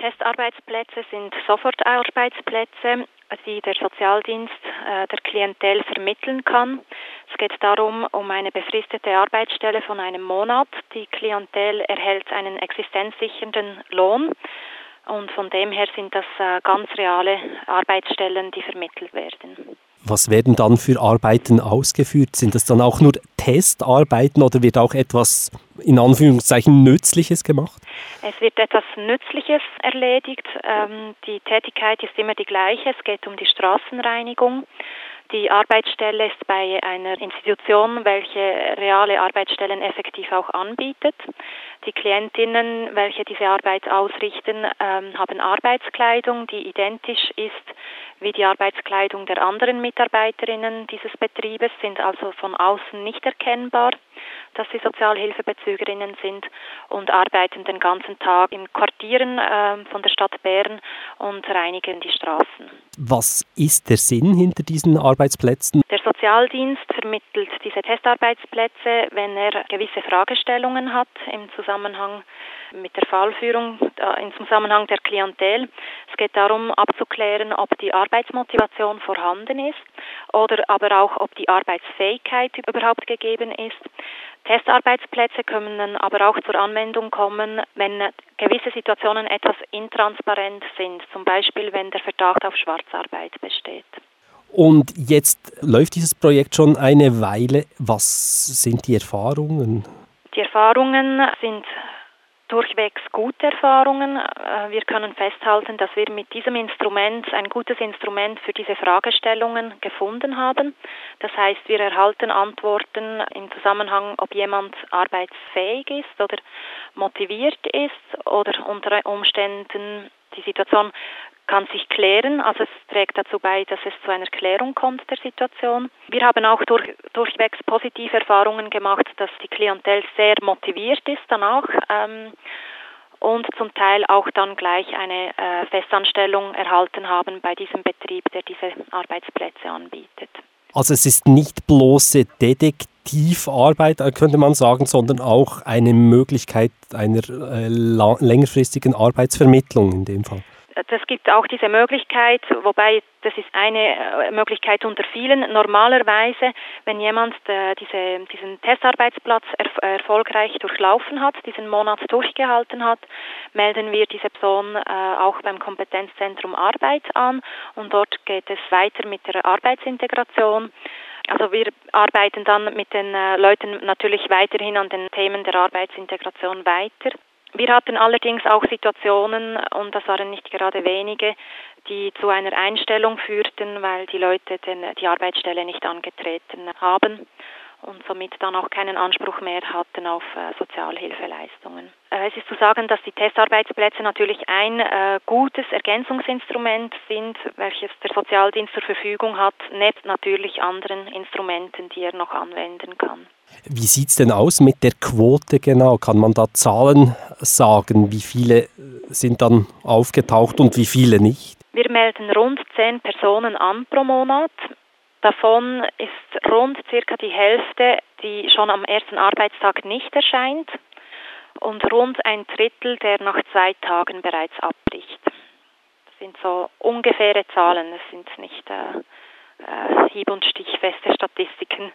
Testarbeitsplätze sind Sofortarbeitsplätze, die der Sozialdienst äh, der Klientel vermitteln kann. Es geht darum, um eine befristete Arbeitsstelle von einem Monat. Die Klientel erhält einen existenzsichernden Lohn und von dem her sind das äh, ganz reale Arbeitsstellen, die vermittelt werden. Was werden dann für Arbeiten ausgeführt? Sind das dann auch nur Testarbeiten oder wird auch etwas in Anführungszeichen Nützliches gemacht? Es wird etwas Nützliches erledigt. Ähm, die Tätigkeit ist immer die gleiche. Es geht um die Straßenreinigung. Die Arbeitsstelle ist bei einer Institution, welche reale Arbeitsstellen effektiv auch anbietet. Die Klientinnen, welche diese Arbeit ausrichten, ähm, haben Arbeitskleidung, die identisch ist wie die Arbeitskleidung der anderen Mitarbeiterinnen dieses Betriebes, sind also von außen nicht erkennbar, dass sie Sozialhilfebezügerinnen sind und arbeiten den ganzen Tag in Quartieren äh, von der Stadt Bern und reinigen die Straßen. Was ist der Sinn hinter diesen Arbeitsplätzen? Der Sozialdienst vermittelt diese Testarbeitsplätze, wenn er gewisse Fragestellungen hat im Zusammenhang mit der Fallführung äh, im Zusammenhang der Klientel. Es geht darum abzuklären, ob die Arbeitsmotivation vorhanden ist oder aber auch, ob die Arbeitsfähigkeit überhaupt gegeben ist. Testarbeitsplätze können dann aber auch zur Anwendung kommen, wenn gewisse Situationen etwas intransparent sind, zum Beispiel wenn der Verdacht auf Schwarzarbeit besteht. Und jetzt läuft dieses Projekt schon eine Weile. Was sind die Erfahrungen? Die Erfahrungen sind durchwegs gute Erfahrungen. Äh, wir können festhalten, dass wir mit diesem Instrument ein gutes Instrument für diese Fragestellungen gefunden haben. Das heißt, wir erhalten Antworten im Zusammenhang, ob jemand arbeitsfähig ist oder motiviert ist oder unter Umständen die Situation kann sich klären. Also es trägt dazu bei, dass es zu einer Klärung kommt der Situation. Wir haben auch durch, durchwegs positive Erfahrungen gemacht, dass die Klientel sehr motiviert ist danach. Ähm, und zum Teil auch dann gleich eine äh, Festanstellung erhalten haben bei diesem Betrieb, der diese Arbeitsplätze anbietet. Also es ist nicht bloße Detektivarbeit, könnte man sagen, sondern auch eine Möglichkeit einer äh, längerfristigen Arbeitsvermittlung in dem Fall. Das gibt auch diese Möglichkeit, wobei das ist eine äh, Möglichkeit unter vielen. Normalerweise, wenn jemand äh, diese, diesen Testarbeitsplatz erfolgreich durchlaufen hat, diesen Monat durchgehalten hat, melden wir diese Person äh, auch beim Kompetenzzentrum Arbeit an und dort geht es weiter mit der Arbeitsintegration. Also wir arbeiten dann mit den Leuten natürlich weiterhin an den Themen der Arbeitsintegration weiter. Wir hatten allerdings auch Situationen, und das waren nicht gerade wenige, die zu einer Einstellung führten, weil die Leute den, die Arbeitsstelle nicht angetreten haben und somit dann auch keinen Anspruch mehr hatten auf äh, Sozialhilfeleistungen. Äh, es ist zu sagen, dass die Testarbeitsplätze natürlich ein äh, gutes Ergänzungsinstrument sind, welches der Sozialdienst zur Verfügung hat, nebst natürlich anderen Instrumenten, die er noch anwenden kann. Wie sieht es denn aus mit der Quote genau? Kann man da Zahlen sagen? Wie viele sind dann aufgetaucht und wie viele nicht? Wir melden rund zehn Personen an pro Monat. Davon ist rund circa die Hälfte, die schon am ersten Arbeitstag nicht erscheint und rund ein Drittel, der nach zwei Tagen bereits abbricht. Das sind so ungefähre Zahlen, das sind nicht äh, äh, hieb- und stichfeste Statistiken.